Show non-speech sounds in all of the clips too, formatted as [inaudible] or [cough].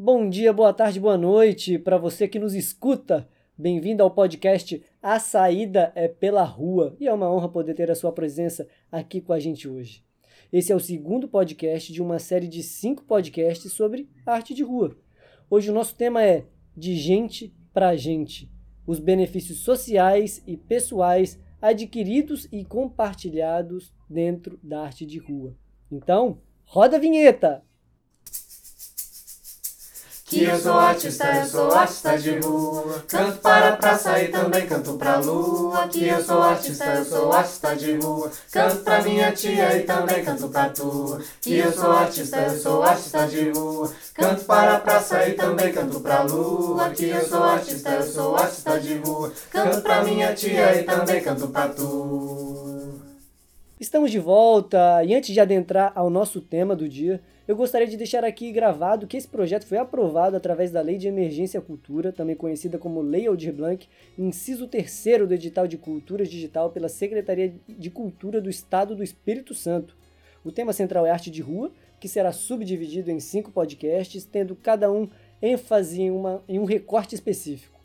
Bom dia, boa tarde, boa noite para você que nos escuta. Bem-vindo ao podcast A Saída é pela Rua e é uma honra poder ter a sua presença aqui com a gente hoje. Esse é o segundo podcast de uma série de cinco podcasts sobre arte de rua. Hoje o nosso tema é De Gente para Gente: os benefícios sociais e pessoais adquiridos e compartilhados dentro da arte de rua. Então, roda a vinheta! Que eu sou artista, eu sou artista de rua. Canto para a praça e também canto pra lua. Que eu sou artista, eu sou artista de rua. Canto pra minha tia e também canto pra tua. Que eu sou artista, eu sou artista de rua. Canto para a praça e também canto pra lua. Que eu sou artista, eu sou artista de rua. Canto pra minha tia e também canto pra tu. Estamos de volta e antes de adentrar ao nosso tema do dia, eu gostaria de deixar aqui gravado que esse projeto foi aprovado através da Lei de Emergência Cultura, também conhecida como Lei Aldir Blanc, inciso 3 do edital de Cultura Digital pela Secretaria de Cultura do Estado do Espírito Santo. O tema central é arte de rua, que será subdividido em cinco podcasts, tendo cada um ênfase em, uma, em um recorte específico.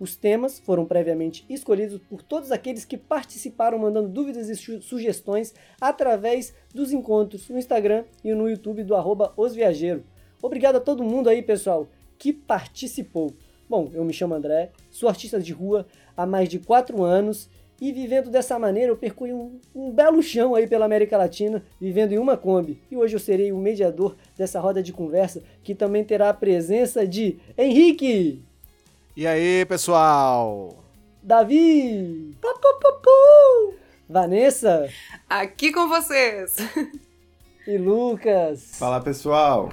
Os temas foram previamente escolhidos por todos aqueles que participaram mandando dúvidas e sugestões através dos encontros no Instagram e no YouTube do arroba Os Obrigado a todo mundo aí, pessoal, que participou. Bom, eu me chamo André, sou artista de rua há mais de 4 anos e vivendo dessa maneira eu percorri um, um, belo chão aí pela América Latina, vivendo em uma Kombi. E hoje eu serei o mediador dessa roda de conversa que também terá a presença de Henrique! E aí, pessoal? Davi! Pu, pu, pu, Vanessa! Aqui com vocês! E Lucas! Fala, pessoal!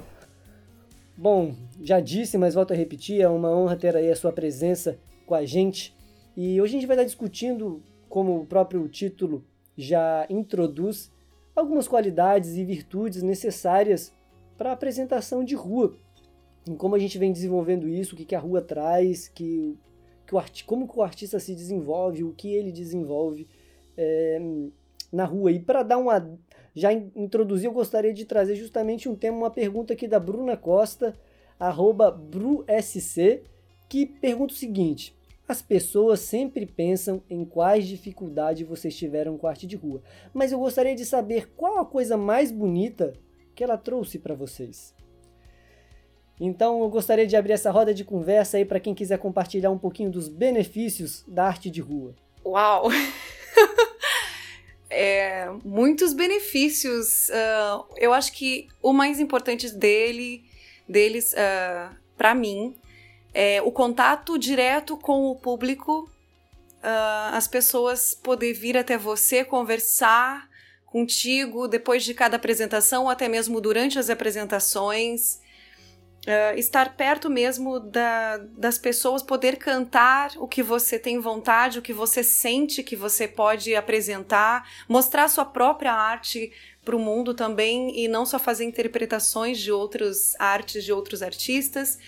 Bom, já disse, mas volto a repetir, é uma honra ter aí a sua presença com a gente. E hoje a gente vai estar discutindo, como o próprio título já introduz, algumas qualidades e virtudes necessárias para a apresentação de rua em como a gente vem desenvolvendo isso, o que, que a rua traz, que, que o como que o artista se desenvolve, o que ele desenvolve é, na rua. E para dar uma. Já introduzir, eu gostaria de trazer justamente um tema, uma pergunta aqui da Bruna Costa, arroba BruSC, que pergunta o seguinte. As pessoas sempre pensam em quais dificuldades vocês tiveram com a arte de rua, mas eu gostaria de saber qual a coisa mais bonita que ela trouxe para vocês. Então eu gostaria de abrir essa roda de conversa aí para quem quiser compartilhar um pouquinho dos benefícios da arte de rua. Uau! [laughs] é, muitos benefícios. Uh, eu acho que o mais importante dele, deles, uh, ah, para mim, é o contato direto com o público, uh, as pessoas poder vir até você conversar contigo depois de cada apresentação, ou até mesmo durante as apresentações. Uh, estar perto mesmo da, das pessoas, poder cantar o que você tem vontade, o que você sente que você pode apresentar, mostrar sua própria arte para o mundo também e não só fazer interpretações de outras artes de outros artistas.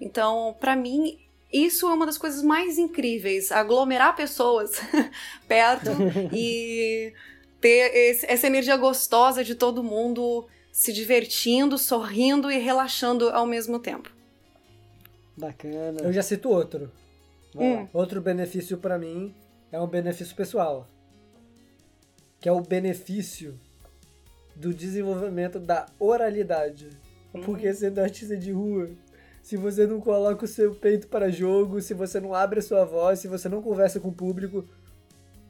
Então, para mim, isso é uma das coisas mais incríveis, aglomerar pessoas [laughs] perto [laughs] e ter esse, essa energia gostosa de todo mundo se divertindo, sorrindo e relaxando ao mesmo tempo. Bacana. Eu já cito outro. Hum. Outro benefício para mim é um benefício pessoal, que é o benefício do desenvolvimento da oralidade. Hum. Porque sendo artista de rua, se você não coloca o seu peito para jogo, se você não abre a sua voz, se você não conversa com o público,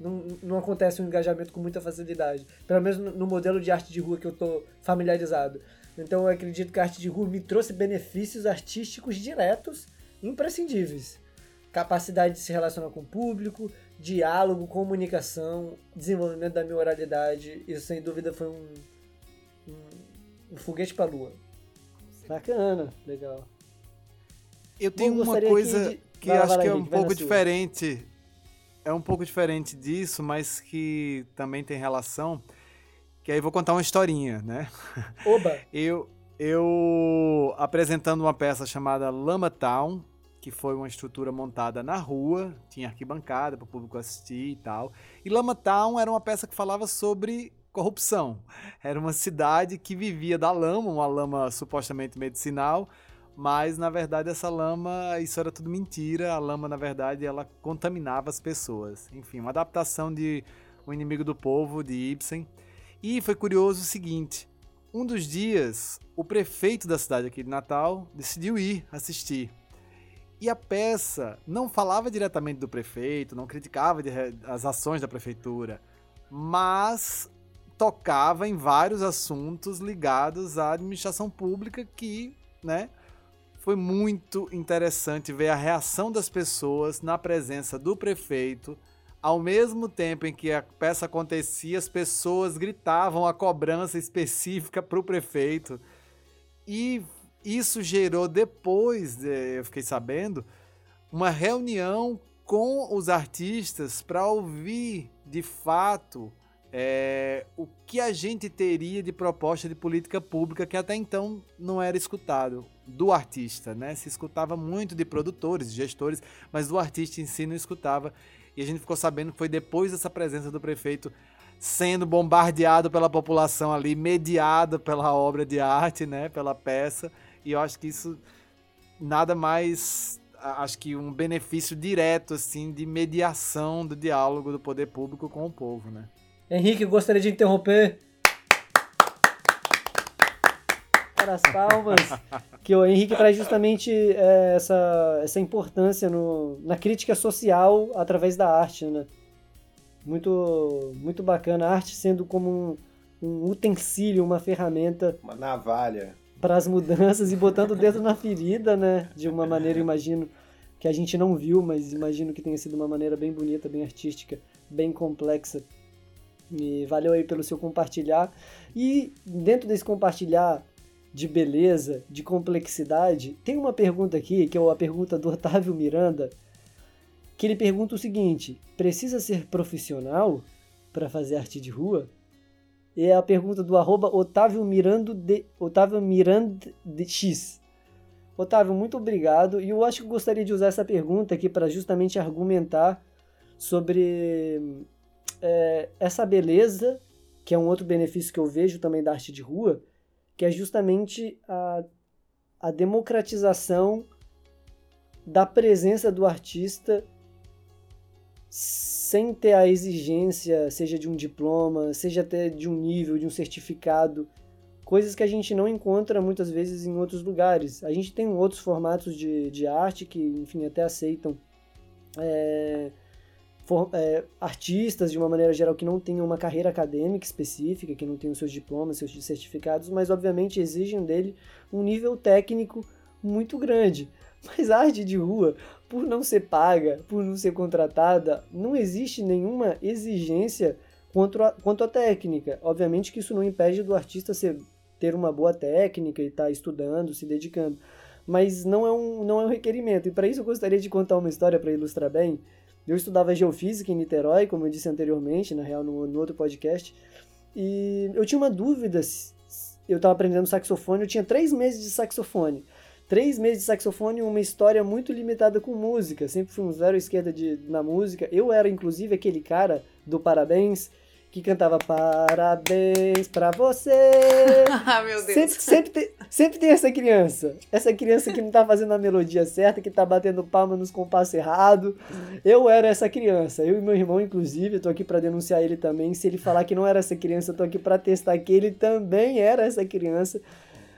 não, não acontece um engajamento com muita facilidade. Pelo menos no, no modelo de arte de rua que eu estou familiarizado. Então eu acredito que a arte de rua me trouxe benefícios artísticos diretos imprescindíveis. Capacidade de se relacionar com o público, diálogo, comunicação, desenvolvimento da minha oralidade. Isso sem dúvida foi um, um, um foguete para a lua. Bacana, legal. Eu tenho Bom, uma coisa de... que vai, acho vai, que é um pouco diferente é um pouco diferente disso, mas que também tem relação. Que aí vou contar uma historinha, né? [laughs] Oba! eu, eu apresentando uma peça chamada Lama Town, que foi uma estrutura montada na rua, tinha arquibancada para o público assistir e tal. E Lama Town era uma peça que falava sobre corrupção. Era uma cidade que vivia da lama, uma lama supostamente medicinal, mas na verdade essa lama, isso era tudo mentira. A lama, na verdade, ela contaminava as pessoas. Enfim, uma adaptação de O Inimigo do Povo, de Ibsen. E foi curioso o seguinte: um dos dias, o prefeito da cidade aqui de Natal decidiu ir assistir. E a peça não falava diretamente do prefeito, não criticava as ações da prefeitura, mas tocava em vários assuntos ligados à administração pública que, né, foi muito interessante ver a reação das pessoas na presença do prefeito. Ao mesmo tempo em que a peça acontecia, as pessoas gritavam a cobrança específica para o prefeito. E isso gerou depois, eu fiquei sabendo, uma reunião com os artistas para ouvir de fato é, o que a gente teria de proposta de política pública que até então não era escutado do artista, né? Se escutava muito de produtores, gestores, mas do artista em si não escutava. E a gente ficou sabendo que foi depois dessa presença do prefeito sendo bombardeado pela população ali, mediado pela obra de arte, né, pela peça. E eu acho que isso nada mais acho que um benefício direto assim de mediação do diálogo do poder público com o povo, né? Henrique, gostaria de interromper as palmas, que o Henrique traz justamente é, essa, essa importância no, na crítica social através da arte, né? Muito, muito bacana. A arte sendo como um, um utensílio, uma ferramenta. Uma navalha. Para as mudanças e botando o dedo na ferida, né? De uma maneira, imagino, que a gente não viu, mas imagino que tenha sido uma maneira bem bonita, bem artística, bem complexa. E valeu aí pelo seu compartilhar. E dentro desse compartilhar de beleza, de complexidade, tem uma pergunta aqui, que é a pergunta do Otávio Miranda, que ele pergunta o seguinte: precisa ser profissional para fazer arte de rua? E é a pergunta do arroba Otávio Mirando de, Otávio Miranda de X. Otávio, muito obrigado. E eu acho que eu gostaria de usar essa pergunta aqui para justamente argumentar sobre é, essa beleza, que é um outro benefício que eu vejo também da arte de rua, que é justamente a, a democratização da presença do artista sem ter a exigência, seja de um diploma, seja até de um nível, de um certificado, coisas que a gente não encontra muitas vezes em outros lugares. A gente tem outros formatos de, de arte que, enfim, até aceitam é, for, é, artistas, de uma maneira geral, que não tenham uma carreira acadêmica específica, que não tenham seus diplomas, seus certificados, mas obviamente exigem dele um nível técnico muito grande. [laughs] Mas a arte de rua, por não ser paga, por não ser contratada, não existe nenhuma exigência quanto quanto à técnica. Obviamente que isso não impede do artista ser, ter uma boa técnica e estar tá estudando, se dedicando. Mas não é um, não é um requerimento. E para isso eu gostaria de contar uma história para ilustrar bem. Eu estudava geofísica em Niterói, como eu disse anteriormente, na real, no, no outro podcast. E eu tinha uma dúvida. Eu estava aprendendo saxofone, eu tinha três meses de saxofone. Três meses de saxofone e uma história muito limitada com música. Sempre fui um zero esquerda de, na música. Eu era, inclusive, aquele cara do parabéns que cantava parabéns pra você. [laughs] ah, meu Deus. Sempre, sempre, tem, sempre tem essa criança. Essa criança que não tá fazendo a melodia certa, que tá batendo palma nos compassos errados. Eu era essa criança. Eu e meu irmão, inclusive, eu tô aqui para denunciar ele também. Se ele falar que não era essa criança, eu tô aqui para testar que ele também era essa criança.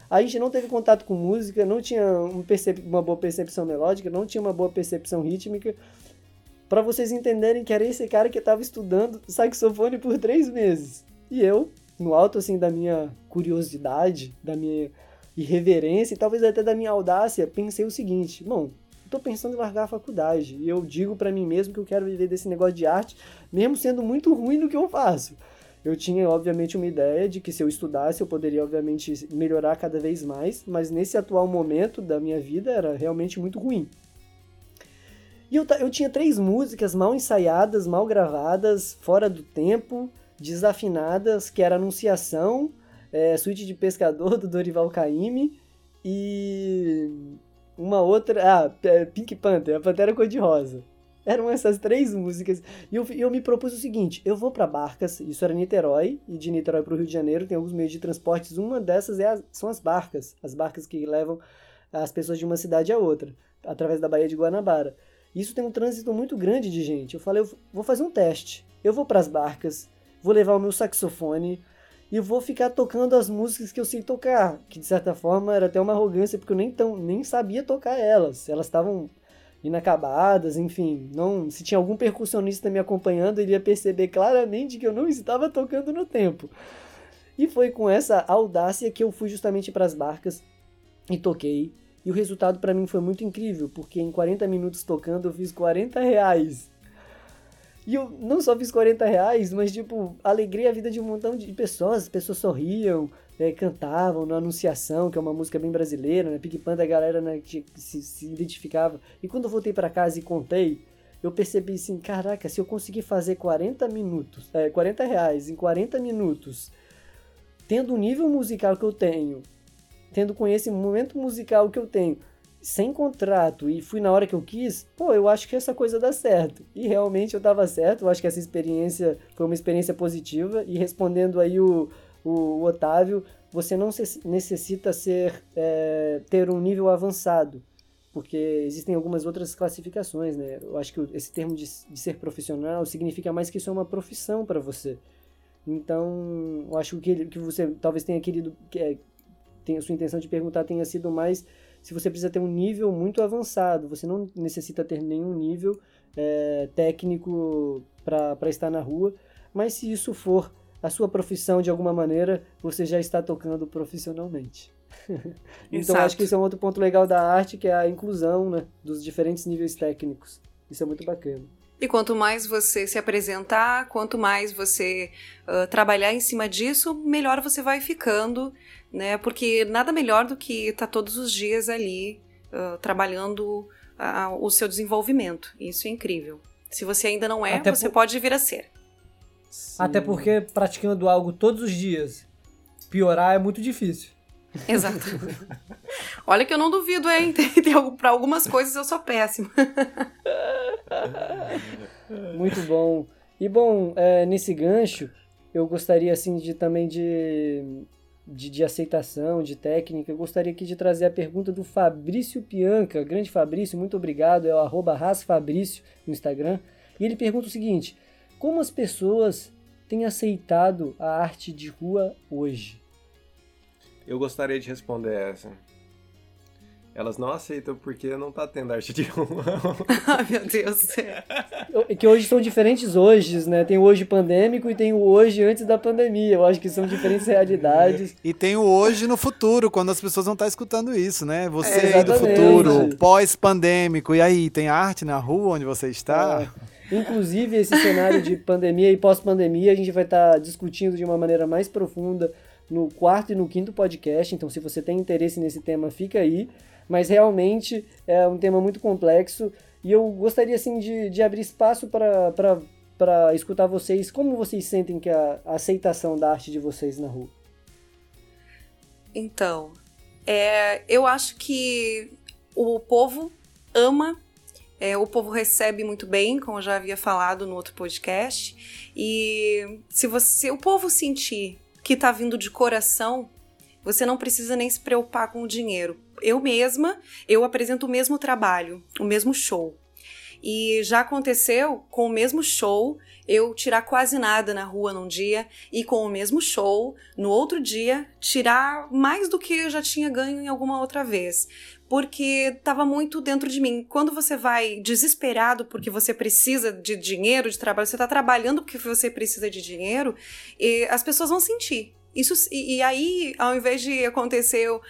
A gente não teve contato com música, não tinha um uma boa percepção melódica, não tinha uma boa percepção rítmica para vocês entenderem que era esse cara que estava estudando saxofone por três meses. E eu, no alto assim da minha curiosidade, da minha irreverência e talvez até da minha audácia, pensei o seguinte: bom, estou pensando em largar a faculdade e eu digo para mim mesmo que eu quero viver desse negócio de arte, mesmo sendo muito ruim no que eu faço. Eu tinha, obviamente, uma ideia de que se eu estudasse eu poderia, obviamente, melhorar cada vez mais, mas nesse atual momento da minha vida era realmente muito ruim. E eu, eu tinha três músicas mal ensaiadas, mal gravadas, fora do tempo, desafinadas, que era Anunciação, é, Suíte de Pescador, [laughs] do Dorival Caymmi, e uma outra, ah, Pink Panther, a Pantera Cor-de-Rosa. Eram essas três músicas. E eu, eu me propus o seguinte: eu vou para Barcas, isso era Niterói, e de Niterói para o Rio de Janeiro tem alguns meios de transportes. Uma dessas é as, são as barcas, as barcas que levam as pessoas de uma cidade a outra, através da Baía de Guanabara. Isso tem um trânsito muito grande de gente. Eu falei, eu vou fazer um teste. Eu vou para as barcas, vou levar o meu saxofone e vou ficar tocando as músicas que eu sei tocar, que de certa forma era até uma arrogância porque eu nem tão, nem sabia tocar elas. Elas estavam inacabadas, enfim, não, se tinha algum percussionista me acompanhando, ele ia perceber claramente que eu não estava tocando no tempo. E foi com essa audácia que eu fui justamente para as barcas e toquei. E o resultado para mim foi muito incrível, porque em 40 minutos tocando eu fiz 40 reais. E eu não só fiz 40 reais, mas tipo, alegrei a vida de um montão de pessoas. As pessoas sorriam, é, cantavam na Anunciação, que é uma música bem brasileira, né? Pig Panda, a galera né, que se, se identificava. E quando eu voltei para casa e contei, eu percebi assim, caraca, se eu conseguir fazer 40 minutos, é, 40 reais em 40 minutos, tendo o nível musical que eu tenho, tendo conhecimento musical que eu tenho, sem contrato e fui na hora que eu quis, pô, eu acho que essa coisa dá certo. E realmente eu tava certo, eu acho que essa experiência foi uma experiência positiva. E respondendo aí o, o Otávio, você não necessita ser é, ter um nível avançado, porque existem algumas outras classificações, né? Eu acho que esse termo de, de ser profissional significa mais que isso é uma profissão para você. Então, eu acho que, que você talvez tenha querido, que é, tem, sua intenção de perguntar tenha sido mais se você precisa ter um nível muito avançado. Você não necessita ter nenhum nível é, técnico para estar na rua, mas se isso for a sua profissão de alguma maneira, você já está tocando profissionalmente. [laughs] então acho que isso é um outro ponto legal da arte, que é a inclusão né, dos diferentes níveis técnicos. Isso é muito bacana. E quanto mais você se apresentar, quanto mais você uh, trabalhar em cima disso, melhor você vai ficando, né? Porque nada melhor do que estar tá todos os dias ali uh, trabalhando uh, o seu desenvolvimento. Isso é incrível. Se você ainda não é, Até você por... pode vir a ser. Sim. Até porque praticando algo todos os dias, piorar é muito difícil. Exato. [laughs] Olha que eu não duvido, hein? [laughs] Para algumas coisas eu sou péssima. [laughs] Muito bom. E bom, é, nesse gancho, eu gostaria assim de também de, de, de, aceitação, de técnica. Eu gostaria aqui de trazer a pergunta do Fabrício Pianca. Grande Fabrício, muito obrigado. É o arroba Fabrício no Instagram. E ele pergunta o seguinte: como as pessoas têm aceitado a arte de rua hoje? Eu gostaria de responder essa. Elas não aceitam porque não tá tendo arte de rua. Ai, [laughs] meu Deus. É que hoje são diferentes hoje, né? Tem o hoje pandêmico e tem o hoje antes da pandemia. Eu acho que são diferentes realidades. E tem o hoje no futuro, quando as pessoas vão estar escutando isso, né? Você é, aí do futuro, pós-pandêmico. E aí, tem arte na rua onde você está? É. Inclusive, esse cenário de pandemia e pós-pandemia, a gente vai estar discutindo de uma maneira mais profunda no quarto e no quinto podcast. Então, se você tem interesse nesse tema, fica aí mas realmente é um tema muito complexo. E eu gostaria assim de, de abrir espaço para escutar vocês, como vocês sentem que a, a, aceitação da arte de vocês na rua? Então, é, eu acho que o povo ama, é, o povo recebe muito bem, como eu já havia falado no outro podcast, e se você, o povo sentir que está vindo de coração, você não precisa nem se preocupar com o dinheiro eu mesma, eu apresento o mesmo trabalho, o mesmo show. E já aconteceu com o mesmo show eu tirar quase nada na rua num dia e com o mesmo show no outro dia tirar mais do que eu já tinha ganho em alguma outra vez. Porque estava muito dentro de mim. Quando você vai desesperado porque você precisa de dinheiro, de trabalho, você está trabalhando porque você precisa de dinheiro, as pessoas vão sentir. Isso, e, e, aí, ao invés de acontecer uh,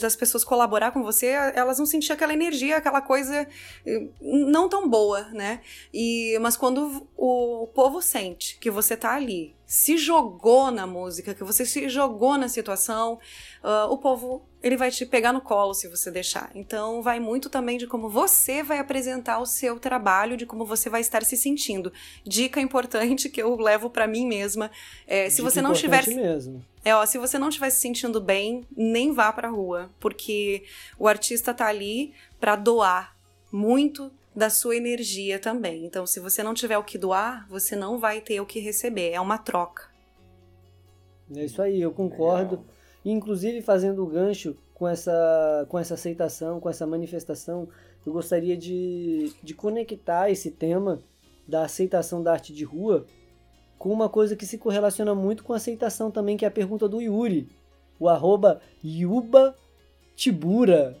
das pessoas colaborar com você, elas vão sentir aquela energia, aquela coisa uh, não tão boa, né? E, mas quando o povo sente que você tá ali, se jogou na música, que você se jogou na situação, uh, o povo ele vai te pegar no colo se você deixar. Então, vai muito também de como você vai apresentar o seu trabalho, de como você vai estar se sentindo. Dica importante que eu levo para mim mesma: é, se Dica você não estiver mesmo. É, ó, se você não estiver se sentindo bem, nem vá pra rua, porque o artista tá ali para doar muito da sua energia também. Então, se você não tiver o que doar, você não vai ter o que receber. É uma troca. É isso aí, eu concordo. Inclusive fazendo o gancho com essa, com essa aceitação, com essa manifestação, eu gostaria de, de conectar esse tema da aceitação da arte de rua com uma coisa que se correlaciona muito com a aceitação também, que é a pergunta do Yuri, o arroba Yuba Tibura,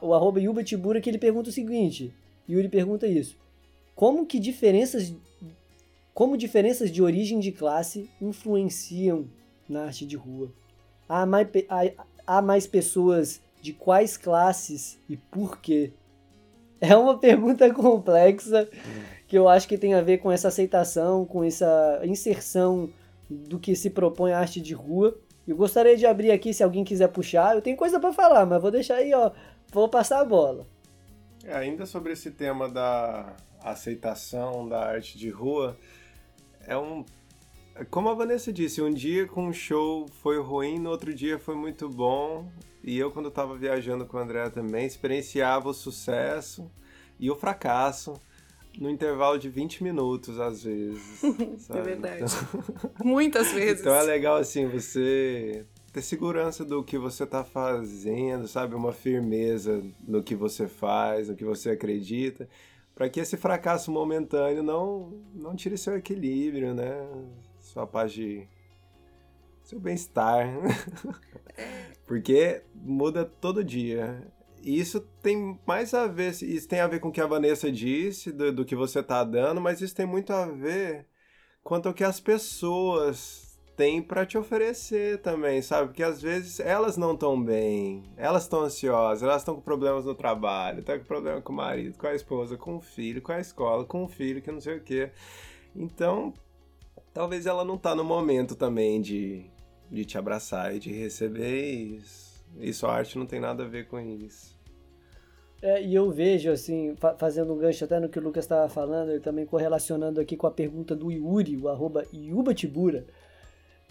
o arroba Yuba Tibura, que ele pergunta o seguinte, Yuri pergunta isso, como que diferenças, como diferenças de origem de classe influenciam na arte de rua? Há mais, há, há mais pessoas de quais classes e por quê? [laughs] É uma pergunta complexa que eu acho que tem a ver com essa aceitação, com essa inserção do que se propõe a arte de rua. Eu gostaria de abrir aqui se alguém quiser puxar. Eu tenho coisa para falar, mas vou deixar aí, ó. Vou passar a bola. É, ainda sobre esse tema da aceitação da arte de rua, é um como a Vanessa disse, um dia com um show foi ruim, no outro dia foi muito bom. E eu, quando estava viajando com o André também, experienciava o sucesso e o fracasso no intervalo de 20 minutos, às vezes. [laughs] é verdade. Então... [laughs] Muitas vezes. Então é legal, assim, você ter segurança do que você está fazendo, sabe? Uma firmeza no que você faz, no que você acredita, para que esse fracasso momentâneo não, não tire seu equilíbrio, né? Sua paz de. seu bem-estar. [laughs] Porque muda todo dia. E isso tem mais a ver, isso tem a ver com o que a Vanessa disse, do, do que você está dando, mas isso tem muito a ver quanto ao que as pessoas têm para te oferecer também, sabe? Porque às vezes elas não estão bem, elas estão ansiosas, elas estão com problemas no trabalho, estão com problema com o marido, com a esposa, com o filho, com a escola, com o filho, que não sei o quê. Então, talvez ela não tá no momento também de, de te abraçar e de receber isso. E sua arte não tem nada a ver com isso. É, e eu vejo, assim, fa fazendo um gancho até no que o Lucas estava falando, ele também correlacionando aqui com a pergunta do Yuri, o arroba Yubatibura.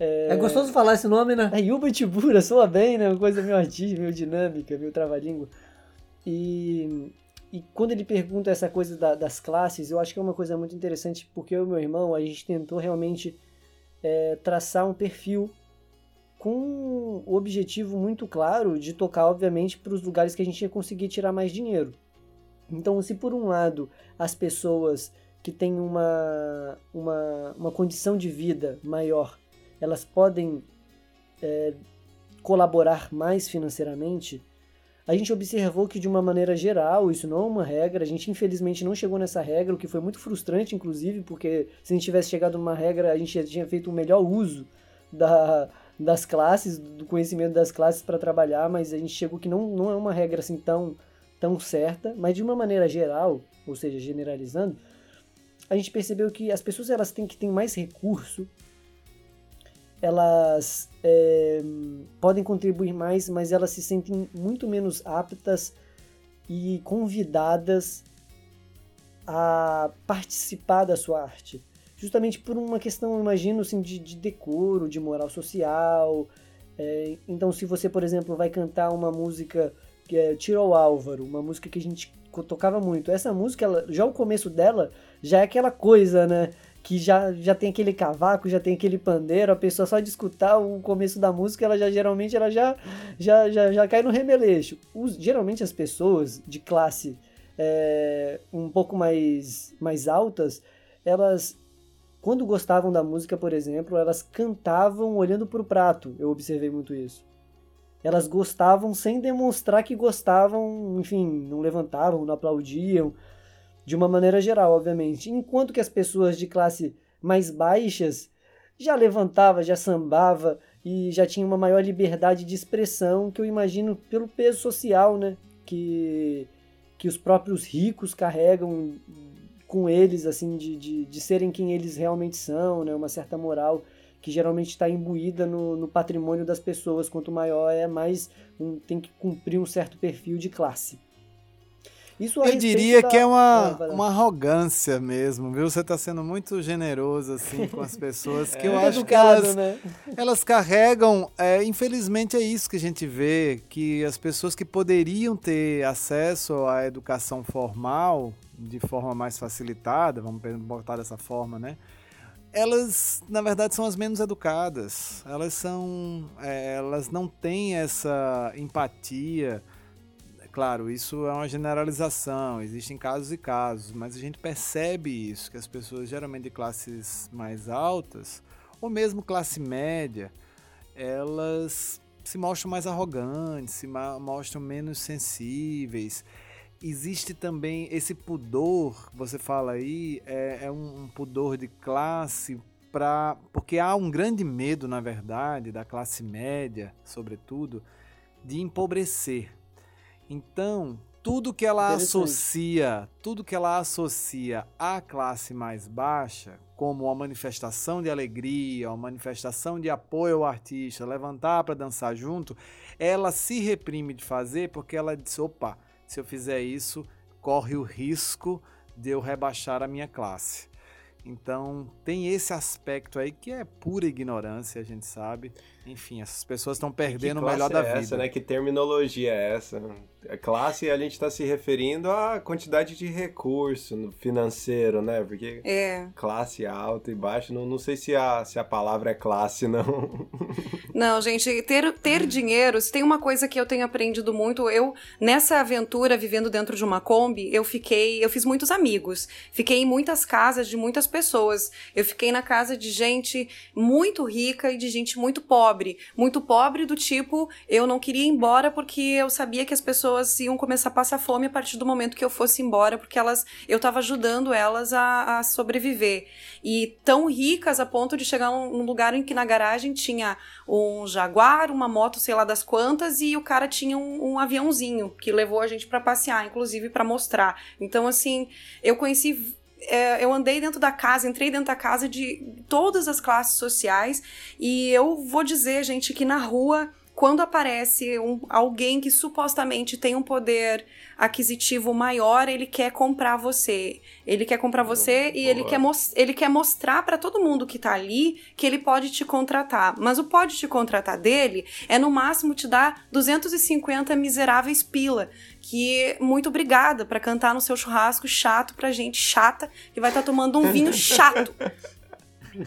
É... é gostoso falar esse nome, né? É Yubatibura, soa bem, né? Uma coisa meio artística, meio dinâmica, meio trava-língua. E, e quando ele pergunta essa coisa da, das classes, eu acho que é uma coisa muito interessante, porque eu e meu irmão, a gente tentou realmente é, traçar um perfil com o objetivo muito claro de tocar, obviamente, para os lugares que a gente ia conseguir tirar mais dinheiro. Então, se por um lado as pessoas que têm uma, uma, uma condição de vida maior, elas podem é, colaborar mais financeiramente, a gente observou que de uma maneira geral, isso não é uma regra, a gente infelizmente não chegou nessa regra, o que foi muito frustrante, inclusive, porque se a gente tivesse chegado numa regra, a gente já tinha feito o um melhor uso da, das classes, do conhecimento das classes para trabalhar, mas a gente chegou que não, não é uma regra assim tão, tão certa, mas de uma maneira geral, ou seja, generalizando, a gente percebeu que as pessoas elas têm que ter mais recurso, elas é, podem contribuir mais, mas elas se sentem muito menos aptas e convidadas a participar da sua arte justamente por uma questão, imagino, assim, de, de decoro, de moral social. É, então, se você, por exemplo, vai cantar uma música que é Tiro ao Álvaro, uma música que a gente tocava muito, essa música, ela, já o começo dela, já é aquela coisa, né? Que já, já tem aquele cavaco, já tem aquele pandeiro, a pessoa só de escutar o começo da música, ela já geralmente ela já, já, já, já cai no remeleixo. Os, geralmente as pessoas de classe é, um pouco mais, mais altas, elas quando gostavam da música, por exemplo, elas cantavam olhando para o prato. Eu observei muito isso. Elas gostavam sem demonstrar que gostavam, enfim, não levantavam, não aplaudiam, de uma maneira geral, obviamente. Enquanto que as pessoas de classe mais baixas já levantava, já sambava e já tinha uma maior liberdade de expressão que eu imagino pelo peso social, né, que que os próprios ricos carregam com eles, assim, de, de, de serem quem eles realmente são, né? Uma certa moral que geralmente está imbuída no, no, patrimônio das pessoas. Quanto maior é, mais um, tem que cumprir um certo perfil de classe. Isso Eu diria da... que é uma, ah, uma arrogância mesmo, viu? Você está sendo muito generoso assim com as pessoas, que [laughs] é, eu acho educado, que elas, né? elas carregam, é, infelizmente é isso que a gente vê, que as pessoas que poderiam ter acesso à educação formal, de forma mais facilitada, vamos botar dessa forma, né? elas, na verdade, são as menos educadas. Elas são. É, elas não têm essa empatia. Claro, isso é uma generalização, existem casos e casos, mas a gente percebe isso, que as pessoas geralmente de classes mais altas, ou mesmo classe média, elas se mostram mais arrogantes, se mostram menos sensíveis existe também esse pudor, você fala aí, é, é um, um pudor de classe para porque há um grande medo, na verdade, da classe média, sobretudo, de empobrecer. Então, tudo que ela associa, tudo que ela associa à classe mais baixa, como uma manifestação de alegria, uma manifestação de apoio ao artista, levantar para dançar junto, ela se reprime de fazer porque ela diz, opa, se eu fizer isso, corre o risco de eu rebaixar a minha classe. Então, tem esse aspecto aí que é pura ignorância, a gente sabe. Enfim, essas pessoas estão perdendo o melhor é da essa, vida. Né? Que terminologia é essa? A classe a gente está se referindo à quantidade de recurso financeiro, né? Porque é. classe alta e baixa, não, não sei se a, se a palavra é classe, não. [laughs] Não, gente, ter, ter dinheiro, se tem uma coisa que eu tenho aprendido muito, eu, nessa aventura, vivendo dentro de uma Kombi, eu fiquei, eu fiz muitos amigos. Fiquei em muitas casas de muitas pessoas. Eu fiquei na casa de gente muito rica e de gente muito pobre. Muito pobre do tipo, eu não queria ir embora porque eu sabia que as pessoas pessoas iam começar a passar fome a partir do momento que eu fosse embora, porque elas, eu estava ajudando elas a, a, sobreviver. E tão ricas a ponto de chegar num lugar em que na garagem tinha um Jaguar, uma moto, sei lá das quantas, e o cara tinha um, um aviãozinho que levou a gente para passear, inclusive para mostrar. Então, assim, eu conheci é, eu andei dentro da casa, entrei dentro da casa de todas as classes sociais e eu vou dizer, gente, que na rua quando aparece um, alguém que supostamente tem um poder aquisitivo maior, ele quer comprar você. Ele quer comprar você e ele quer, ele quer mostrar para todo mundo que tá ali que ele pode te contratar. Mas o pode te contratar dele é no máximo te dar 250 miseráveis pila. Que muito obrigada para cantar no seu churrasco chato pra gente chata que vai estar tá tomando um vinho chato [laughs]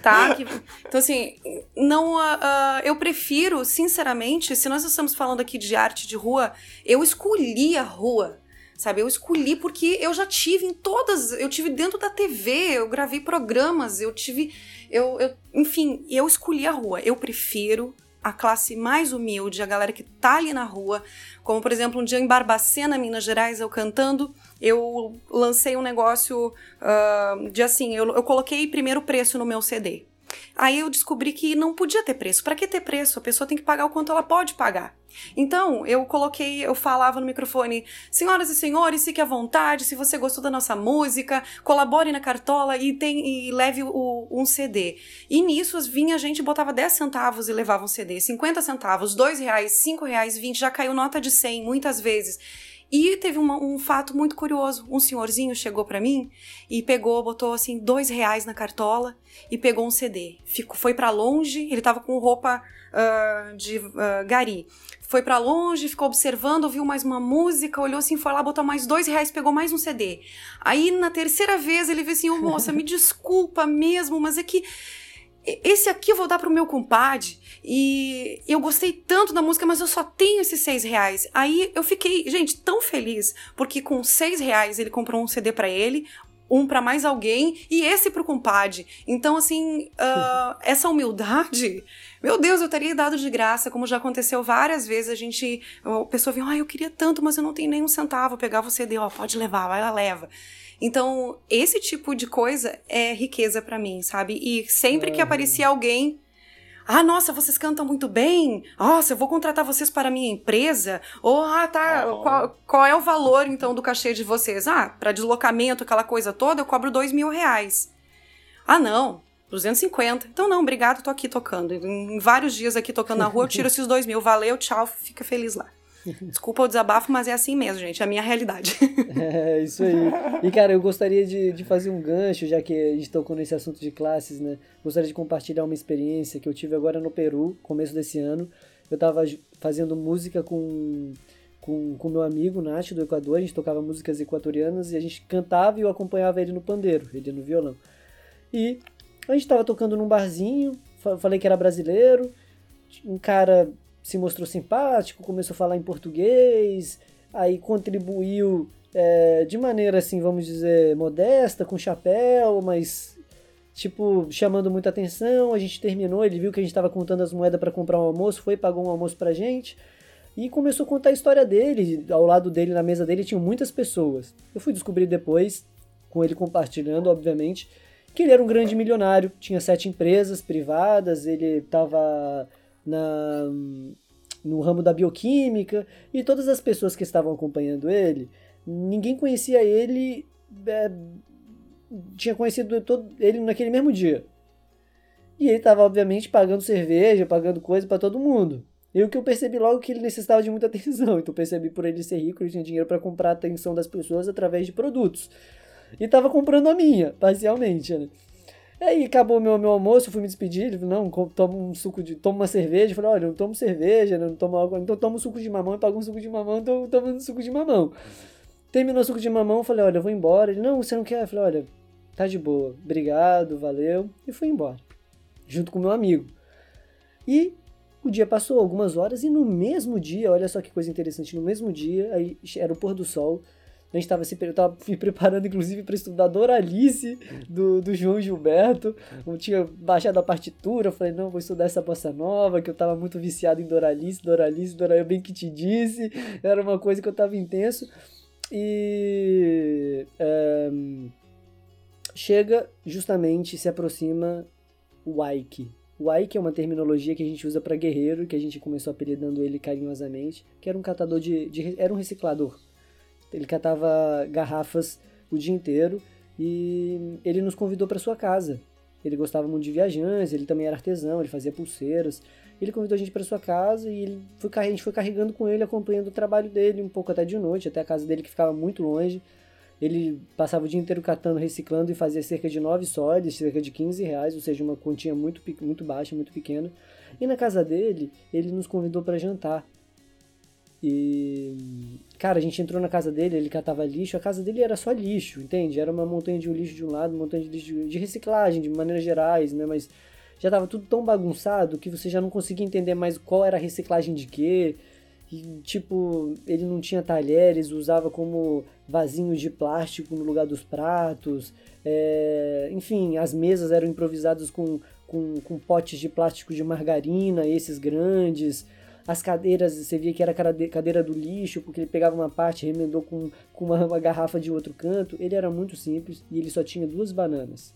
tá? Que, então, assim, não. Uh, eu prefiro, sinceramente, se nós estamos falando aqui de arte de rua, eu escolhi a rua. Sabe, eu escolhi porque eu já tive em todas, eu tive dentro da TV, eu gravei programas, eu tive, eu, eu enfim, eu escolhi a rua. Eu prefiro a classe mais humilde, a galera que tá ali na rua, como por exemplo um dia em Barbacena, Minas Gerais, eu cantando, eu lancei um negócio uh, de assim, eu, eu coloquei primeiro preço no meu CD. Aí eu descobri que não podia ter preço. Para que ter preço? A pessoa tem que pagar o quanto ela pode pagar. Então, eu coloquei, eu falava no microfone: Senhoras e senhores, fique à vontade. Se você gostou da nossa música, colabore na cartola e, tem, e leve o, um CD. E nisso, vinha a gente botava 10 centavos e levava um CD, 50 centavos, 2 reais, 5 reais, 20, já caiu nota de 100 muitas vezes. E teve uma, um fato muito curioso. Um senhorzinho chegou para mim e pegou, botou assim, dois reais na cartola e pegou um CD. Ficou, foi para longe, ele tava com roupa uh, de uh, gari. Foi para longe, ficou observando, ouviu mais uma música, olhou assim, foi lá, botou mais dois reais, pegou mais um CD. Aí na terceira vez ele viu assim, ô oh, moça, me desculpa mesmo, mas é que esse aqui eu vou dar pro meu compadre e eu gostei tanto da música, mas eu só tenho esses seis reais. Aí eu fiquei, gente, tão feliz, porque com seis reais ele comprou um CD para ele, um para mais alguém e esse pro compadre. Então, assim, uh, [laughs] essa humildade, meu Deus, eu teria dado de graça, como já aconteceu várias vezes. A gente, a pessoa vinha, ah, eu queria tanto, mas eu não tenho nenhum centavo. Eu pegava o CD, ó, pode levar, vai lá, leva. Então, esse tipo de coisa é riqueza para mim, sabe? E sempre uhum. que aparecia alguém ah, nossa, vocês cantam muito bem. Nossa, eu vou contratar vocês para a minha empresa. Ou, ah, tá. Qual, qual, é o valor, então, do cachê de vocês? Ah, para deslocamento, aquela coisa toda, eu cobro dois mil reais. Ah, não. 250. Então, não, obrigado, tô aqui tocando. Em vários dias aqui tocando na rua, eu tiro esses dois mil. Valeu, tchau, fica feliz lá. Desculpa o desabafo, mas é assim mesmo, gente. É a minha realidade. [laughs] É, isso aí. E, cara, eu gostaria de, de fazer um gancho, já que a gente tocou nesse assunto de classes, né? Gostaria de compartilhar uma experiência que eu tive agora no Peru, começo desse ano. Eu tava fazendo música com com, com meu amigo Nath do Equador, a gente tocava músicas equatorianas e a gente cantava e eu acompanhava ele no pandeiro, ele no violão. E A gente tava tocando num barzinho, falei que era brasileiro, um cara se mostrou simpático, começou a falar em português, aí contribuiu é, de maneira assim, vamos dizer, modesta, com chapéu, mas tipo, chamando muita atenção. A gente terminou, ele viu que a gente estava contando as moedas para comprar um almoço, foi, pagou um almoço pra gente e começou a contar a história dele. Ao lado dele, na mesa dele, tinham muitas pessoas. Eu fui descobrir depois, com ele compartilhando, obviamente, que ele era um grande milionário, tinha sete empresas privadas, ele estava na no ramo da bioquímica e todas as pessoas que estavam acompanhando ele, ninguém conhecia ele, é, tinha conhecido todo, ele naquele mesmo dia. E ele estava, obviamente, pagando cerveja, pagando coisa para todo mundo. E o que eu percebi logo é que ele necessitava de muita [laughs] atenção. Então percebi por ele ser rico, ele tinha dinheiro para comprar a atenção das pessoas através de produtos. E estava comprando a minha, parcialmente, né? Aí acabou meu, meu almoço, eu fui me despedir, ele falou, não, toma um suco de. toma uma cerveja. Eu falei, olha, eu não tomo cerveja, não tomo água, então toma um suco de mamão, e paga um suco de mamão, então tomando um suco de mamão. Terminou o suco de mamão, eu falei, olha, eu vou embora. Ele, não, você não quer? Eu falei, olha, tá de boa, obrigado, valeu. E fui embora. Junto com meu amigo. E o dia passou algumas horas e no mesmo dia, olha só que coisa interessante, no mesmo dia, aí era o pôr do sol, a gente estava se eu tava me preparando, inclusive, para estudar Doralice do, do João Gilberto. Eu tinha baixado a partitura, falei, não, vou estudar essa bossa nova, que eu estava muito viciado em Doralice, Doralice, Doralice, bem que te disse. Era uma coisa que eu estava intenso. E é, chega justamente, se aproxima o Ike. O Ike é uma terminologia que a gente usa para guerreiro, que a gente começou apelidando ele carinhosamente, que era um catador de, de era um reciclador ele catava garrafas o dia inteiro e ele nos convidou para sua casa. Ele gostava muito de viajantes, ele também era artesão, ele fazia pulseiras. Ele convidou a gente para sua casa e ele foi, a gente foi carregando com ele, acompanhando o trabalho dele, um pouco até de noite, até a casa dele que ficava muito longe. Ele passava o dia inteiro catando, reciclando e fazia cerca de 9 sólidos, cerca de 15 reais, ou seja, uma quantia muito, muito baixa, muito pequena. E na casa dele, ele nos convidou para jantar. E, cara, a gente entrou na casa dele, ele catava lixo, a casa dele era só lixo, entende? Era uma montanha de lixo de um lado, uma montanha de lixo de reciclagem, de maneiras gerais, né? Mas já tava tudo tão bagunçado que você já não conseguia entender mais qual era a reciclagem de quê. E, tipo, ele não tinha talheres, usava como vasinhos de plástico no lugar dos pratos. É, enfim, as mesas eram improvisadas com, com, com potes de plástico de margarina, esses grandes. As cadeiras, você via que era cadeira do lixo, porque ele pegava uma parte e remendou com, com uma, uma garrafa de outro canto. Ele era muito simples e ele só tinha duas bananas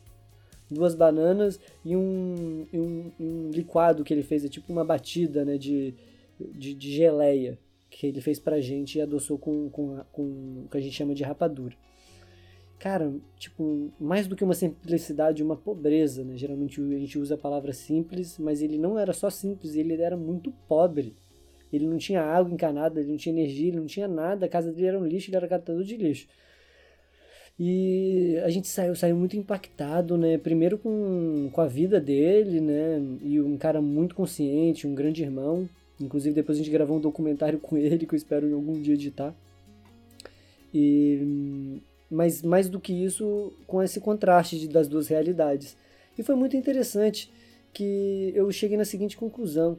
duas bananas e um, um, um, liquado que ele fez, é tipo uma batida né, de, de, de, geleia que ele fez pra gente e adoçou com, com, com o que a gente chama de rapadura. Cara, tipo, mais do que uma simplicidade, uma pobreza, né? Geralmente a gente usa a palavra simples, mas ele não era só simples, ele era muito pobre. Ele não tinha água encanada, ele não tinha energia, ele não tinha nada, a casa dele era um lixo, ele era catador de lixo. E a gente saiu, saiu muito impactado, né? Primeiro com, com a vida dele, né? E um cara muito consciente, um grande irmão. Inclusive depois a gente gravou um documentário com ele que eu espero em algum dia editar. E mas mais do que isso, com esse contraste de, das duas realidades. E foi muito interessante que eu cheguei na seguinte conclusão.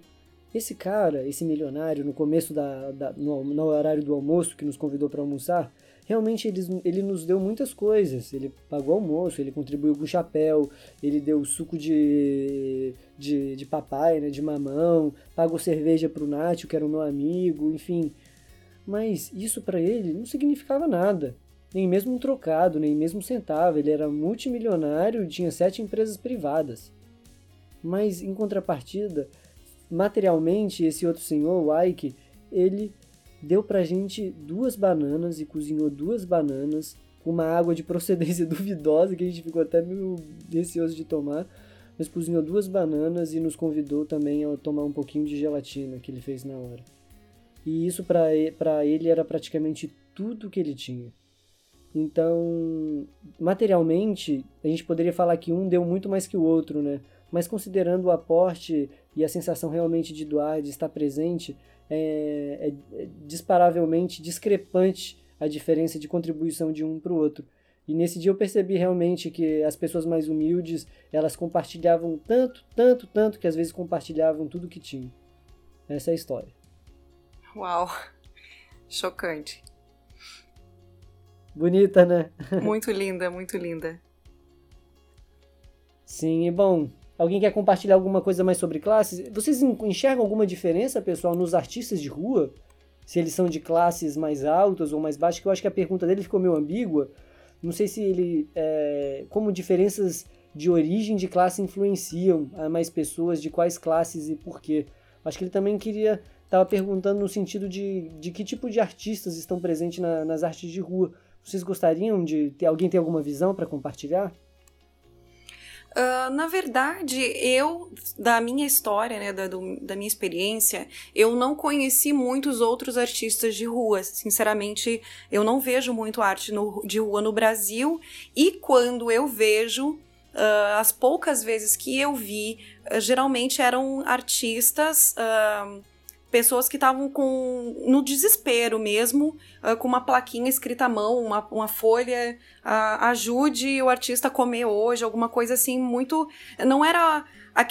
Esse cara, esse milionário, no começo da, da no, no, horário do almoço que nos convidou para almoçar, realmente ele, ele nos deu muitas coisas. Ele pagou almoço, ele contribuiu com chapéu, ele deu suco de, de, de papai, né, de mamão, pagou cerveja para o Nátio, que era o meu amigo, enfim. Mas isso para ele não significava nada nem mesmo um trocado, nem mesmo um centavo. Ele era multimilionário e tinha sete empresas privadas. Mas, em contrapartida, materialmente, esse outro senhor, o Ike, ele deu pra gente duas bananas e cozinhou duas bananas com uma água de procedência [laughs] duvidosa que a gente ficou até meio receoso de tomar. Mas cozinhou duas bananas e nos convidou também a tomar um pouquinho de gelatina que ele fez na hora. E isso para ele era praticamente tudo que ele tinha. Então, materialmente, a gente poderia falar que um deu muito mais que o outro, né? Mas considerando o aporte e a sensação realmente de doar, de estar presente, é, é, é disparavelmente discrepante a diferença de contribuição de um para o outro. E nesse dia eu percebi realmente que as pessoas mais humildes, elas compartilhavam tanto, tanto, tanto, que às vezes compartilhavam tudo que tinham. Essa é a história. Uau! Chocante. Bonita, né? Muito linda, muito linda. Sim, e bom, alguém quer compartilhar alguma coisa mais sobre classes? Vocês enxergam alguma diferença, pessoal, nos artistas de rua? Se eles são de classes mais altas ou mais baixas? Que eu acho que a pergunta dele ficou meio ambígua. Não sei se ele. É, como diferenças de origem de classe influenciam a mais pessoas, de quais classes e por quê. Acho que ele também queria. Estava perguntando no sentido de, de que tipo de artistas estão presentes na, nas artes de rua. Vocês gostariam de ter alguém tem alguma visão para compartilhar? Uh, na verdade, eu, da minha história, né, da, do, da minha experiência, eu não conheci muitos outros artistas de rua. Sinceramente, eu não vejo muito arte no, de rua no Brasil. E quando eu vejo, uh, as poucas vezes que eu vi, uh, geralmente eram artistas pessoas que estavam com no desespero mesmo, uh, com uma plaquinha escrita à mão, uma, uma folha, uh, ajude o artista a comer hoje, alguma coisa assim, muito. Não era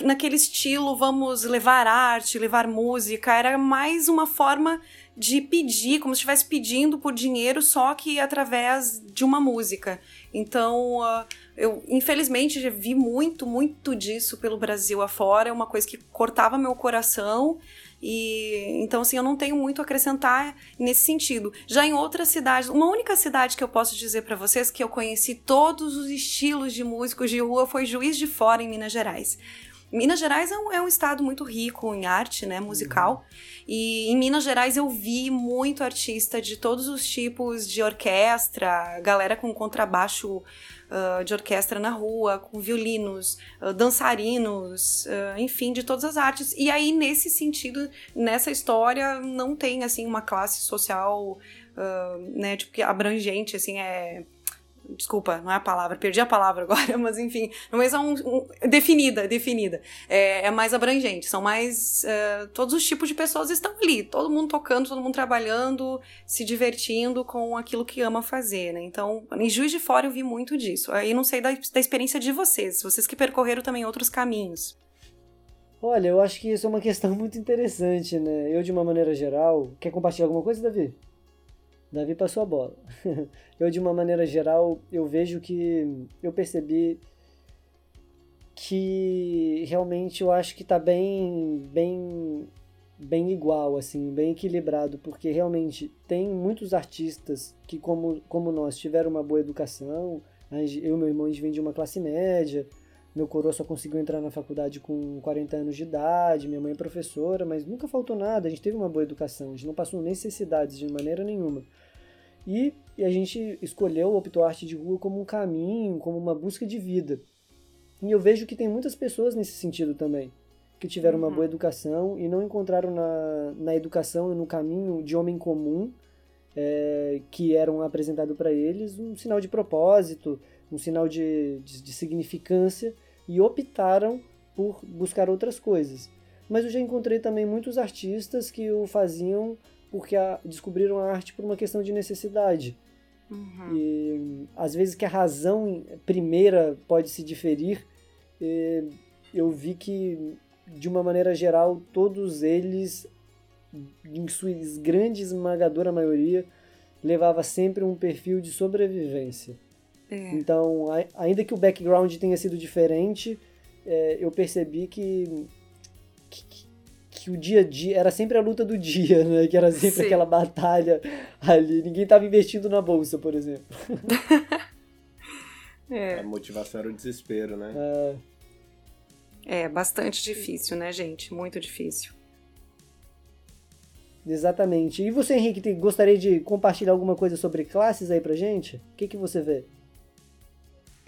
naquele estilo, vamos levar arte, levar música, era mais uma forma de pedir, como se estivesse pedindo por dinheiro, só que através de uma música. Então, uh, eu infelizmente já vi muito, muito disso pelo Brasil afora, é uma coisa que cortava meu coração. E então assim, eu não tenho muito a acrescentar nesse sentido. Já em outras cidades, uma única cidade que eu posso dizer para vocês que eu conheci todos os estilos de músicos de rua foi Juiz de Fora em Minas Gerais. Minas Gerais é um, é um, estado muito rico em arte, né, musical. Uhum. E em Minas Gerais eu vi muito artista de todos os tipos de orquestra, galera com contrabaixo uh, de orquestra na rua, com violinos, uh, dançarinos, uh, enfim, de todas as artes. E aí, nesse sentido, nessa história, não tem, assim, uma classe social, né, tipo, abrangente, assim, é Desculpa, não é a palavra, perdi a palavra [laughs] agora, mas enfim, mas é um, um definida, definida. É, é, mais abrangente, são mais. Uh, todos os tipos de pessoas estão ali, todo mundo tocando, todo mundo trabalhando, se divertindo com aquilo que ama fazer, né? Então, em Juiz de Fora eu vi muito disso. Aí não sei da, da experiência de vocês, vocês que percorreram também outros caminhos. Olha, eu acho que isso é uma questão [laughs] muito interessante, né? Eu, de uma maneira geral. Quer compartilhar alguma coisa, Davi? Davi passou a bola. [laughs] eu, de uma maneira geral, eu vejo que eu percebi que realmente eu acho que tá bem, bem, bem igual, assim, bem equilibrado, porque realmente tem muitos artistas que, como, como nós, tiveram uma boa educação. Eu e meu irmão, a gente vem de uma classe média, meu coroa só conseguiu entrar na faculdade com 40 anos de idade, minha mãe é professora, mas nunca faltou nada, a gente teve uma boa educação, a gente não passou necessidades de maneira nenhuma. E, e a gente escolheu, optou a arte de rua como um caminho, como uma busca de vida. E eu vejo que tem muitas pessoas nesse sentido também, que tiveram uma uhum. boa educação e não encontraram na, na educação e no caminho de homem comum é, que eram apresentado para eles um sinal de propósito, um sinal de, de, de significância e optaram por buscar outras coisas. Mas eu já encontrei também muitos artistas que o faziam porque a, descobriram a arte por uma questão de necessidade. Uhum. E às vezes que a razão primeira pode se diferir, eu vi que de uma maneira geral todos eles, em sua grande esmagadora maioria, levava sempre um perfil de sobrevivência. É. Então, ainda que o background tenha sido diferente, é, eu percebi que, que, que o dia a dia era sempre a luta do dia, [laughs] né? Que era sempre Sim. aquela batalha ali. Ninguém estava investindo na bolsa, por exemplo. [laughs] é. A motivação era o desespero, né? É. É bastante difícil, né, gente? Muito difícil. Exatamente. E você, Henrique, gostaria de compartilhar alguma coisa sobre classes aí pra gente? O que, que você vê?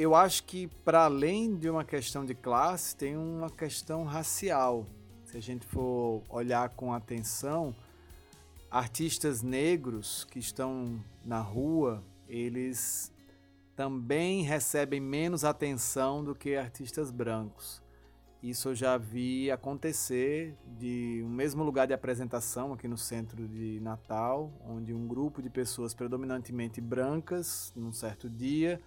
Eu acho que, para além de uma questão de classe, tem uma questão racial. Se a gente for olhar com atenção, artistas negros que estão na rua, eles também recebem menos atenção do que artistas brancos. Isso eu já vi acontecer de um mesmo lugar de apresentação aqui no centro de Natal, onde um grupo de pessoas predominantemente brancas, num certo dia,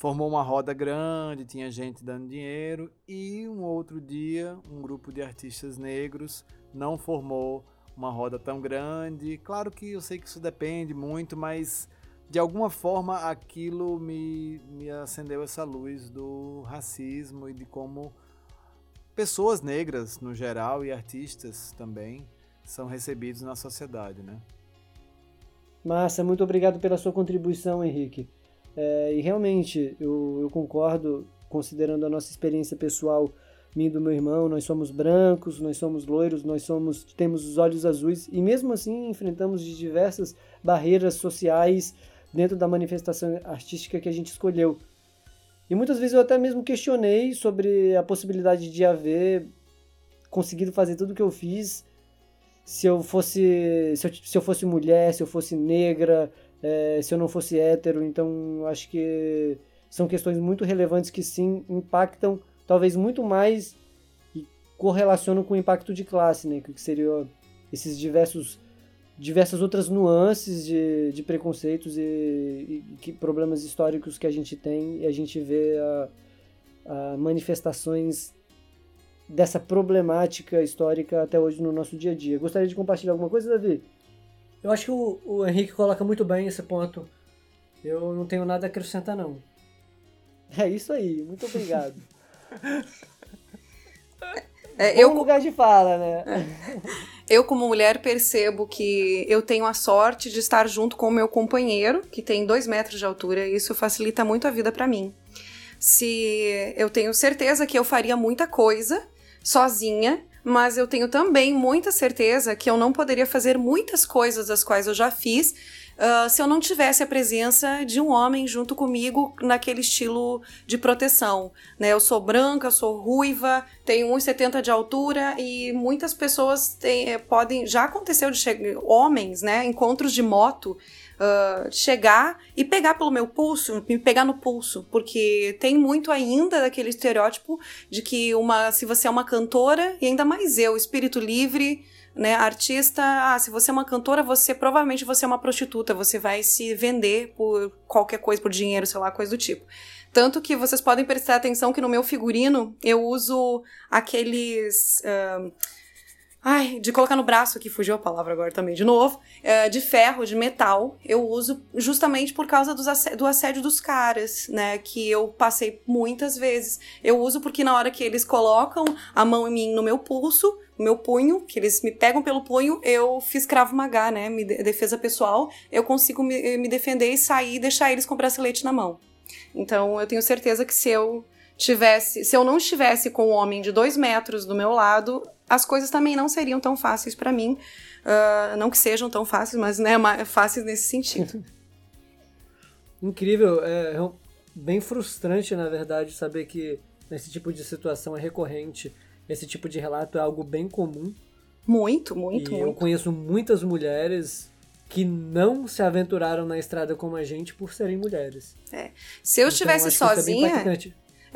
formou uma roda grande, tinha gente dando dinheiro, e um outro dia, um grupo de artistas negros não formou uma roda tão grande. Claro que eu sei que isso depende muito, mas de alguma forma aquilo me, me acendeu essa luz do racismo e de como pessoas negras no geral e artistas também são recebidos na sociedade, né? Massa, muito obrigado pela sua contribuição, Henrique. É, e realmente, eu, eu concordo, considerando a nossa experiência pessoal, mim e do meu irmão, nós somos brancos, nós somos loiros, nós somos temos os olhos azuis e mesmo assim enfrentamos diversas barreiras sociais dentro da manifestação artística que a gente escolheu. E muitas vezes eu até mesmo questionei sobre a possibilidade de haver conseguido fazer tudo o que eu fiz se eu fosse se eu, se eu fosse mulher, se eu fosse negra, é, se eu não fosse hétero. Então acho que são questões muito relevantes que sim impactam talvez muito mais e correlacionam com o impacto de classe, né? Que seria esses diversos diversas outras nuances de, de preconceitos e, e, e, problemas históricos que a gente tem e a gente vê a, a manifestações dessa problemática histórica até hoje no nosso dia a dia. Gostaria de compartilhar alguma coisa, Davi? Eu acho que o, o Henrique coloca muito bem esse ponto. Eu não tenho nada a acrescentar, não. É isso aí, muito obrigado. É, eu, lugar de fala, né? Eu, como mulher, percebo que eu tenho a sorte de estar junto com o meu companheiro, que tem dois metros de altura, e isso facilita muito a vida para mim. Se eu tenho certeza que eu faria muita coisa sozinha, mas eu tenho também muita certeza que eu não poderia fazer muitas coisas das quais eu já fiz uh, se eu não tivesse a presença de um homem junto comigo naquele estilo de proteção. Né? Eu sou branca, sou ruiva, tenho 1,70 de altura e muitas pessoas têm, eh, podem. Já aconteceu de chegar, homens, né? Encontros de moto. Uh, chegar e pegar pelo meu pulso, me pegar no pulso, porque tem muito ainda daquele estereótipo de que uma, se você é uma cantora, e ainda mais eu, espírito livre, né, artista, ah, se você é uma cantora, você provavelmente você é uma prostituta, você vai se vender por qualquer coisa, por dinheiro, sei lá, coisa do tipo. Tanto que vocês podem prestar atenção que no meu figurino eu uso aqueles. Uh, Ai, de colocar no braço aqui, fugiu a palavra agora também de novo. É, de ferro, de metal, eu uso justamente por causa do assédio dos caras, né? Que eu passei muitas vezes. Eu uso porque na hora que eles colocam a mão em mim no meu pulso, no meu punho, que eles me pegam pelo punho, eu fiz cravo magá, né? Defesa pessoal, eu consigo me, me defender e sair e deixar eles com o bracelete na mão. Então eu tenho certeza que se eu tivesse, se eu não estivesse com um homem de dois metros do meu lado, as coisas também não seriam tão fáceis para mim. Uh, não que sejam tão fáceis, mas né, fáceis nesse sentido. [laughs] Incrível, é, é bem frustrante, na verdade, saber que nesse tipo de situação é recorrente. Esse tipo de relato é algo bem comum. Muito, muito, e muito. Eu conheço muitas mulheres que não se aventuraram na estrada como a gente por serem mulheres. É. Se eu então, estivesse sozinha, é,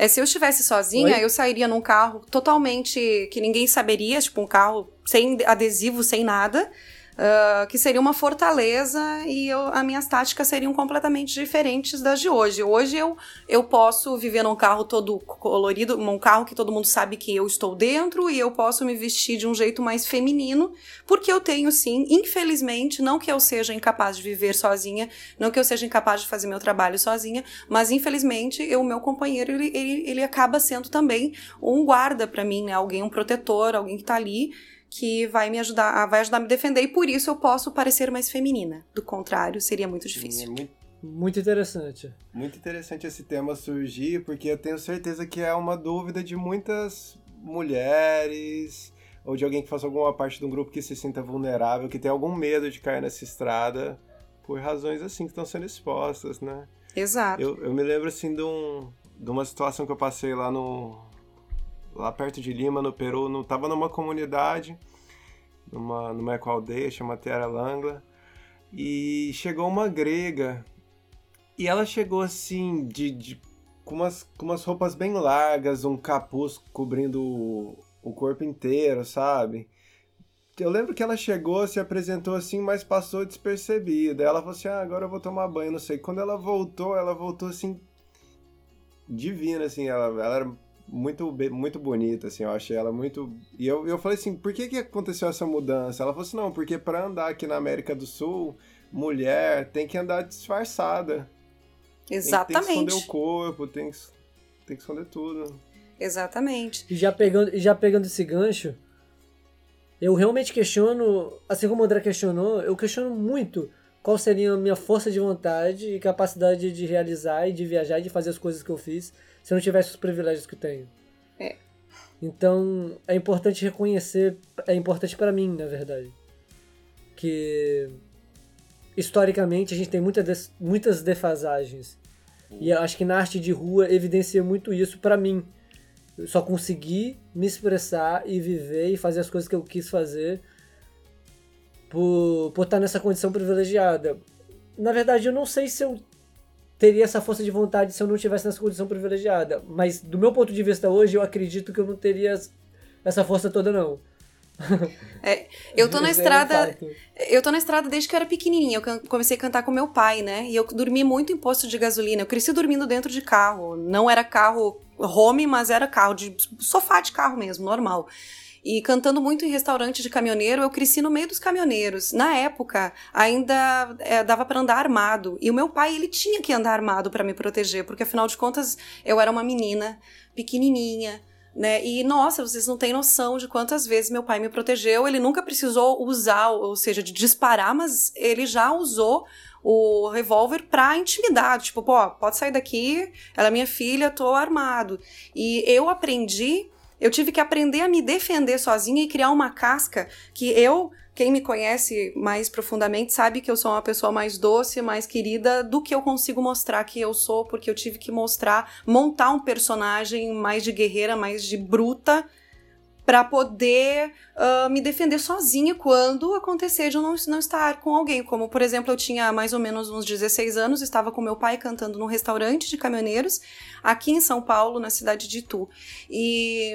se eu estivesse sozinha, Oi? eu sairia num carro totalmente que ninguém saberia, tipo um carro sem adesivo, sem nada. Uh, que seria uma fortaleza e eu, as minhas táticas seriam completamente diferentes das de hoje. Hoje eu, eu posso viver num carro todo colorido, um carro que todo mundo sabe que eu estou dentro e eu posso me vestir de um jeito mais feminino, porque eu tenho sim, infelizmente, não que eu seja incapaz de viver sozinha, não que eu seja incapaz de fazer meu trabalho sozinha, mas infelizmente o meu companheiro ele, ele, ele acaba sendo também um guarda para mim, né? Alguém, um protetor, alguém que tá ali que vai me ajudar, vai ajudar a me defender e por isso eu posso parecer mais feminina. Do contrário, seria muito difícil. Sim, é muito, muito interessante. Muito interessante esse tema surgir, porque eu tenho certeza que é uma dúvida de muitas mulheres ou de alguém que faça alguma parte de um grupo que se sinta vulnerável, que tem algum medo de cair nessa estrada por razões assim que estão sendo expostas, né? Exato. Eu, eu me lembro assim de, um, de uma situação que eu passei lá no, lá perto de Lima, no Peru, no, tava numa comunidade, numa, numa ecoaldeia, chama Terra Langla, e chegou uma grega, e ela chegou assim, de, de com, umas, com umas roupas bem largas, um capuz cobrindo o, o corpo inteiro, sabe? Eu lembro que ela chegou, se apresentou assim, mas passou despercebida. Ela falou assim: ah, agora eu vou tomar banho, não sei. Quando ela voltou, ela voltou assim, divina, assim, ela, ela era muito, muito bonita, assim, eu achei ela muito... E eu, eu falei assim, por que que aconteceu essa mudança? Ela falou assim, não, porque para andar aqui na América do Sul, mulher tem que andar disfarçada. Exatamente. Tem, tem que esconder o corpo, tem que, tem que esconder tudo. Exatamente. E já pegando, e já pegando esse gancho, eu realmente questiono, assim como o André questionou, eu questiono muito qual seria a minha força de vontade e capacidade de realizar e de viajar e de fazer as coisas que eu fiz se eu não tivesse os privilégios que eu tenho. É. Então, é importante reconhecer, é importante para mim, na verdade, que historicamente a gente tem muita des, muitas defasagens. E eu acho que na arte de rua evidencia muito isso para mim. Eu só consegui me expressar e viver e fazer as coisas que eu quis fazer por, por estar nessa condição privilegiada. Na verdade, eu não sei se eu teria essa força de vontade se eu não tivesse nessa condição privilegiada. Mas do meu ponto de vista hoje, eu acredito que eu não teria essa força toda, não. É, eu tô na [laughs] é estrada. Eu tô na estrada desde que eu era pequenininha. Eu comecei a cantar com meu pai, né? E eu dormi muito em posto de gasolina. Eu cresci dormindo dentro de carro. Não era carro home, mas era carro de sofá de carro mesmo, normal. E cantando muito em restaurante de caminhoneiro, eu cresci no meio dos caminhoneiros. Na época, ainda é, dava para andar armado. E o meu pai, ele tinha que andar armado para me proteger, porque afinal de contas, eu era uma menina pequenininha, né? E nossa, vocês não têm noção de quantas vezes meu pai me protegeu. Ele nunca precisou usar, ou seja, de disparar, mas ele já usou o revólver pra intimidar, tipo, pô, pode sair daqui, ela é minha filha, tô armado. E eu aprendi, eu tive que aprender a me defender sozinha e criar uma casca que eu quem me conhece mais profundamente sabe que eu sou uma pessoa mais doce, mais querida do que eu consigo mostrar que eu sou, porque eu tive que mostrar, montar um personagem mais de guerreira, mais de bruta, para poder uh, me defender sozinha quando acontecer de eu não, não estar com alguém. Como, por exemplo, eu tinha mais ou menos uns 16 anos, estava com meu pai cantando num restaurante de caminhoneiros aqui em São Paulo, na cidade de Itu. E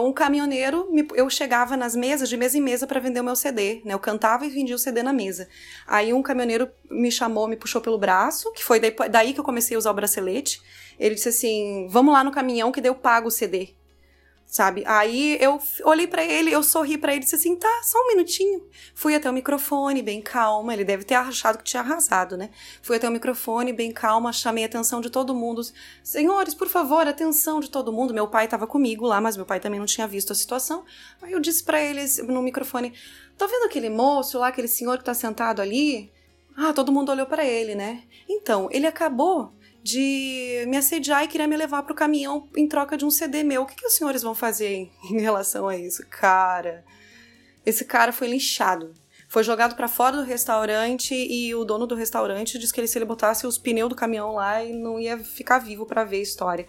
um caminhoneiro, eu chegava nas mesas, de mesa em mesa, para vender o meu CD. Né? Eu cantava e vendia o CD na mesa. Aí um caminhoneiro me chamou, me puxou pelo braço, que foi daí, que eu comecei a usar o bracelete. Ele disse assim: Vamos lá no caminhão que daí eu pago o CD sabe? Aí eu olhei para ele, eu sorri para ele e disse assim: tá, só um minutinho. Fui até o microfone, bem calma. Ele deve ter achado que tinha arrasado, né? Fui até o microfone, bem calma, chamei a atenção de todo mundo. Senhores, por favor, atenção de todo mundo. Meu pai estava comigo lá, mas meu pai também não tinha visto a situação. Aí eu disse para eles no microfone: tá vendo aquele moço lá, aquele senhor que tá sentado ali? Ah, todo mundo olhou para ele, né? Então, ele acabou de me assediar e queria me levar pro caminhão em troca de um CD meu. O que, que os senhores vão fazer [laughs] em, relação a isso? Cara, esse cara foi linchado. Foi jogado para fora do restaurante e o dono do restaurante disse que ele, se ele botasse os pneus do caminhão lá e não ia ficar vivo para ver a história.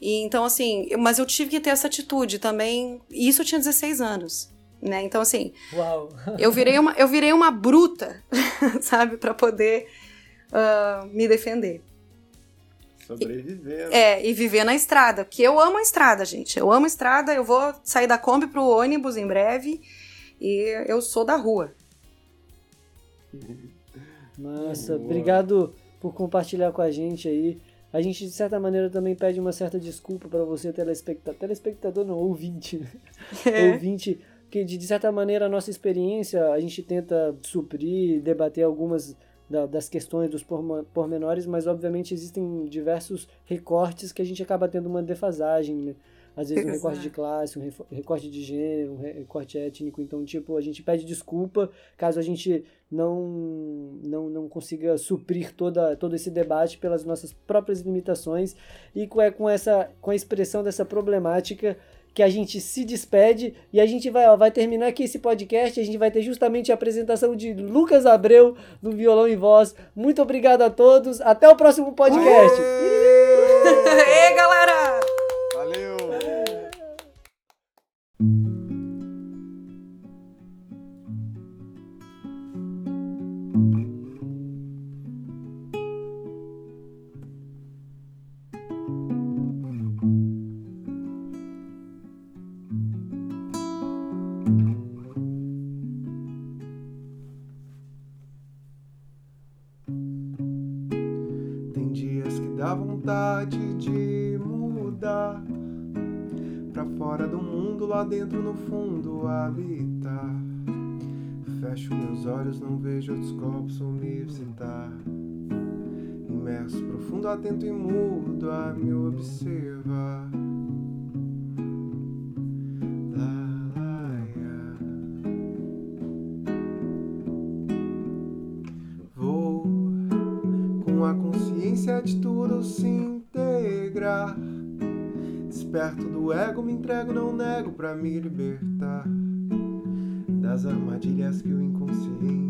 E, então, assim, mas eu tive que ter essa atitude também. E isso eu tinha 16 anos. Né? Então, assim, Uau. [laughs] eu virei uma, eu virei uma bruta, [laughs] sabe, para poder ah, me defender. Sobreviver. É, e viver na estrada, porque eu amo a estrada, gente. Eu amo a estrada, eu vou sair da Kombi pro ônibus em breve e eu sou da rua. Massa, Boa. obrigado por compartilhar com a gente aí. A gente, de certa maneira, também pede uma certa desculpa para você, telespectador. Telespectador não, ouvinte. né? [laughs] É. Ouvinte, que de, de certa maneira a nossa experiência, a gente tenta suprir, debater algumas da- das questões dos pormenores, mas obviamente existem diversos recortes que a gente acaba tendo uma defasagem, né? Às vezes um recorte de classe, um recorte de gênero, um re- recorte étnico. Então, tipo, a gente pede desculpa caso a gente não, não, não consiga suprir toda, todo esse debate pelas nossas próprias limitações. E com, é, com, essa, com a expressão dessa problemática que a gente se despede e a gente vai, ó, vai terminar aqui esse podcast. A gente vai ter justamente a apresentação de Lucas Abreu no violão e voz. Muito obrigado a todos. Até o próximo podcast. [laughs] Ei, galera! Valeu! Mundo, lá dentro no fundo habitar. Fecho meus olhos, não vejo outros corpos me visitar. Imerso, profundo, atento e mudo a me observar. Desperto do ego, me entrego, não nego pra me libertar das armadilhas que o inconsciente